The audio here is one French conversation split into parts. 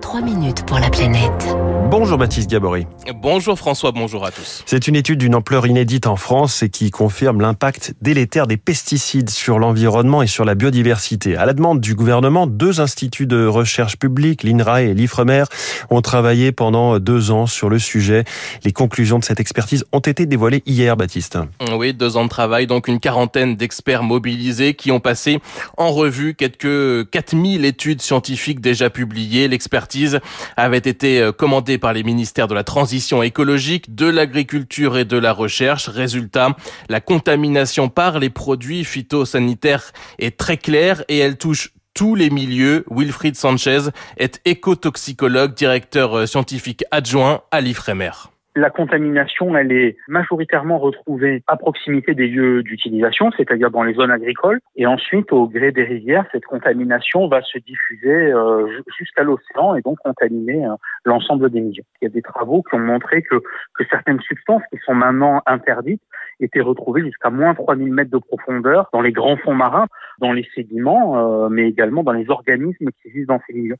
3 minutes pour la planète. Bonjour Baptiste Gabory. Bonjour François, bonjour à tous. C'est une étude d'une ampleur inédite en France et qui confirme l'impact délétère des pesticides sur l'environnement et sur la biodiversité. À la demande du gouvernement, deux instituts de recherche publique, l'INRAE et l'IFREMER, ont travaillé pendant deux ans sur le sujet. Les conclusions de cette expertise ont été dévoilées hier, Baptiste. Oui, deux ans de travail, donc une quarantaine d'experts mobilisés qui ont passé en revue quelques 4000 études scientifiques déjà publiées. L'expertise avait été euh, commandé par les ministères de la transition écologique, de l'agriculture et de la recherche. Résultat, la contamination par les produits phytosanitaires est très claire et elle touche tous les milieux. Wilfried Sanchez est écotoxicologue, directeur euh, scientifique adjoint à l'IFREMER. La contamination, elle est majoritairement retrouvée à proximité des lieux d'utilisation, c'est-à-dire dans les zones agricoles. Et ensuite, au gré des rivières, cette contamination va se diffuser euh, jusqu'à l'océan et donc contaminer euh, l'ensemble des milieux. Il y a des travaux qui ont montré que, que certaines substances qui sont maintenant interdites étaient retrouvées jusqu'à moins 3000 mètres de profondeur dans les grands fonds marins, dans les sédiments, euh, mais également dans les organismes qui vivent dans ces milieux.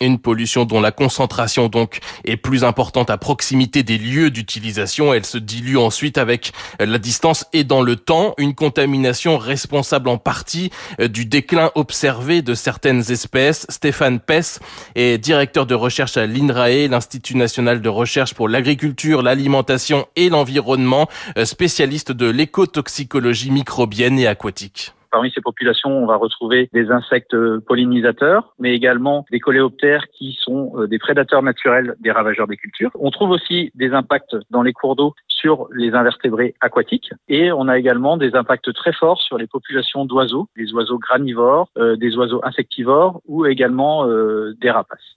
Une pollution dont la concentration donc est plus importante à proximité des lieux d'utilisation. Elle se dilue ensuite avec la distance et dans le temps. Une contamination responsable en partie euh, du déclin observé de certaines espèces. Stéphane Pess est directeur de recherche à l'INRAE, l'Institut national de recherche pour l'agriculture, l'alimentation et l'environnement, euh, spécialiste de l'écotoxicologie microbienne et aquatique. Parmi ces populations, on va retrouver des insectes pollinisateurs, mais également des coléoptères qui sont euh, des prédateurs naturels des ravageurs des cultures. On trouve aussi des impacts dans les cours d'eau sur les invertébrés aquatiques et on a également des impacts très forts sur les populations d'oiseaux, des oiseaux granivores, euh, des oiseaux insectivores ou également euh, des rapaces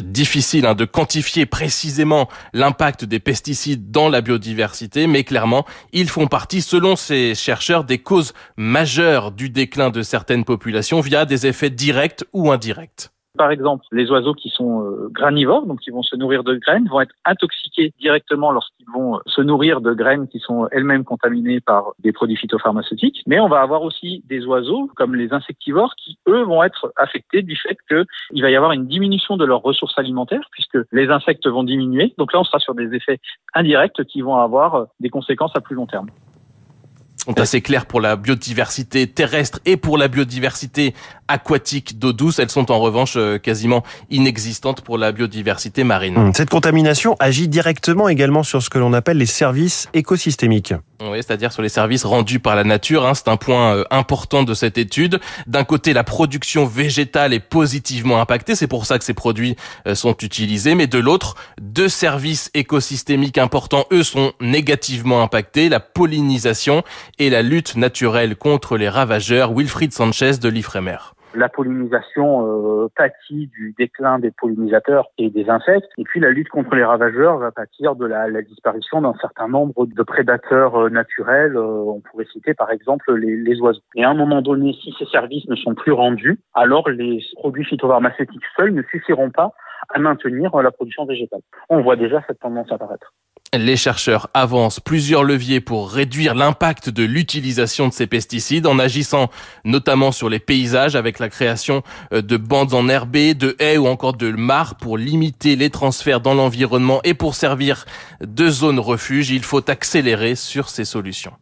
difficile hein, de quantifier précisément l'impact des pesticides dans la biodiversité, mais clairement, ils font partie, selon ces chercheurs, des causes majeures du déclin de certaines populations via des effets directs ou indirects. Par exemple, les oiseaux qui sont euh, granivores, donc qui vont se nourrir de graines, vont être intoxiqués directement lorsqu'ils vont se nourrir de graines qui sont elles-mêmes contaminées par des produits phytopharmaceutiques. Mais on va avoir aussi des oiseaux, comme les insectivores, qui eux vont être affectés du fait qu'il va y avoir une diminution de leurs ressources alimentaires, puisque les insectes vont diminuer. Donc là, on sera sur des effets indirects qui vont avoir des conséquences à plus long terme sont assez claires pour la biodiversité terrestre et pour la biodiversité aquatique d'eau douce. Elles sont en revanche euh, quasiment inexistantes pour la biodiversité marine. Cette contamination agit directement également sur ce que l'on appelle les services écosystémiques. Oui, c'est-à-dire sur les services rendus par la nature. Hein, c'est un point euh, important de cette étude. D'un côté, la production végétale est positivement impactée. C'est pour ça que ces produits euh, sont utilisés. Mais de l'autre, deux services écosystémiques importants, eux, sont négativement impactés. La pollinisation et la lutte naturelle contre les ravageurs. Wilfried Sanchez de l'Ifremer la pollinisation euh, pâtit du déclin des pollinisateurs et des insectes, et puis la lutte contre les ravageurs va pâtir de la, disparition d'un certain nombre de prédateurs euh, naturels. Euh, on pourrait citer par exemple les, oiseaux. Et à un moment donné, si ces services ne sont plus rendus, alors les produits phytopharmaceutiques seuls ne suffiront pas à maintenir la production végétale. On voit déjà cette tendance apparaître. Les chercheurs avancent plusieurs leviers pour réduire l'impact de l'utilisation de ces pesticides en agissant notamment sur les paysages avec la création euh, de bandes enherbées, de haies ou encore de mares pour limiter les transferts dans l'environnement et pour servir de zone refuge. Il faut accélérer sur ces solutions.